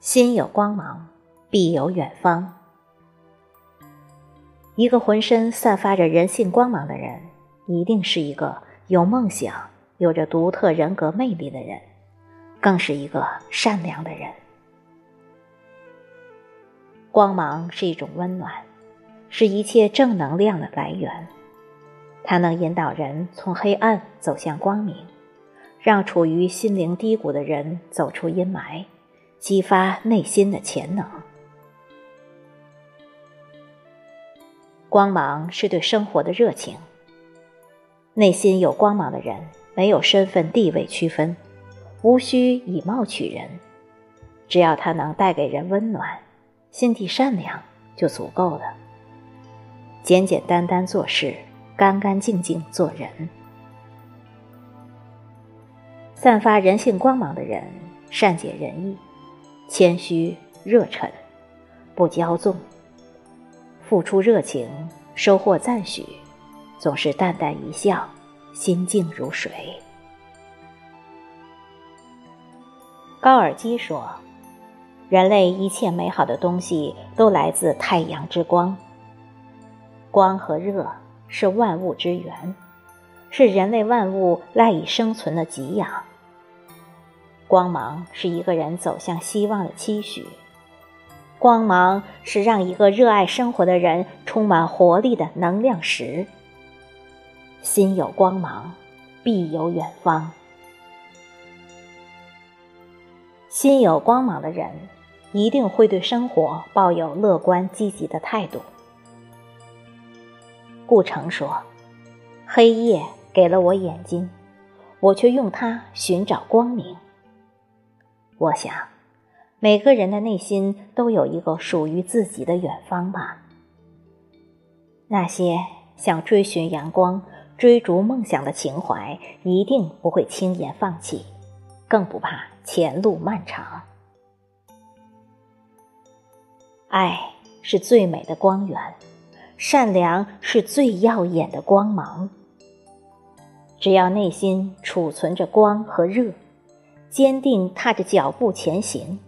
心有光芒，必有远方。一个浑身散发着人性光芒的人，一定是一个有梦想、有着独特人格魅力的人，更是一个善良的人。光芒是一种温暖，是一切正能量的来源，它能引导人从黑暗走向光明，让处于心灵低谷的人走出阴霾。激发内心的潜能。光芒是对生活的热情。内心有光芒的人，没有身份地位区分，无需以貌取人，只要他能带给人温暖，心地善良就足够了。简简单单做事，干干净净做人。散发人性光芒的人，善解人意。谦虚、热忱，不骄纵，付出热情，收获赞许，总是淡淡一笑，心静如水。高尔基说：“人类一切美好的东西都来自太阳之光。光和热是万物之源，是人类万物赖以生存的给养。”光芒是一个人走向希望的期许，光芒是让一个热爱生活的人充满活力的能量石。心有光芒，必有远方。心有光芒的人，一定会对生活抱有乐观积极的态度。顾城说：“黑夜给了我眼睛，我却用它寻找光明。”我想，每个人的内心都有一个属于自己的远方吧。那些想追寻阳光、追逐梦想的情怀，一定不会轻言放弃，更不怕前路漫长。爱是最美的光源，善良是最耀眼的光芒。只要内心储存着光和热。坚定踏着脚步前行，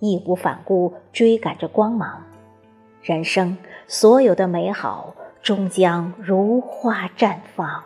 义无反顾追赶着光芒，人生所有的美好终将如花绽放。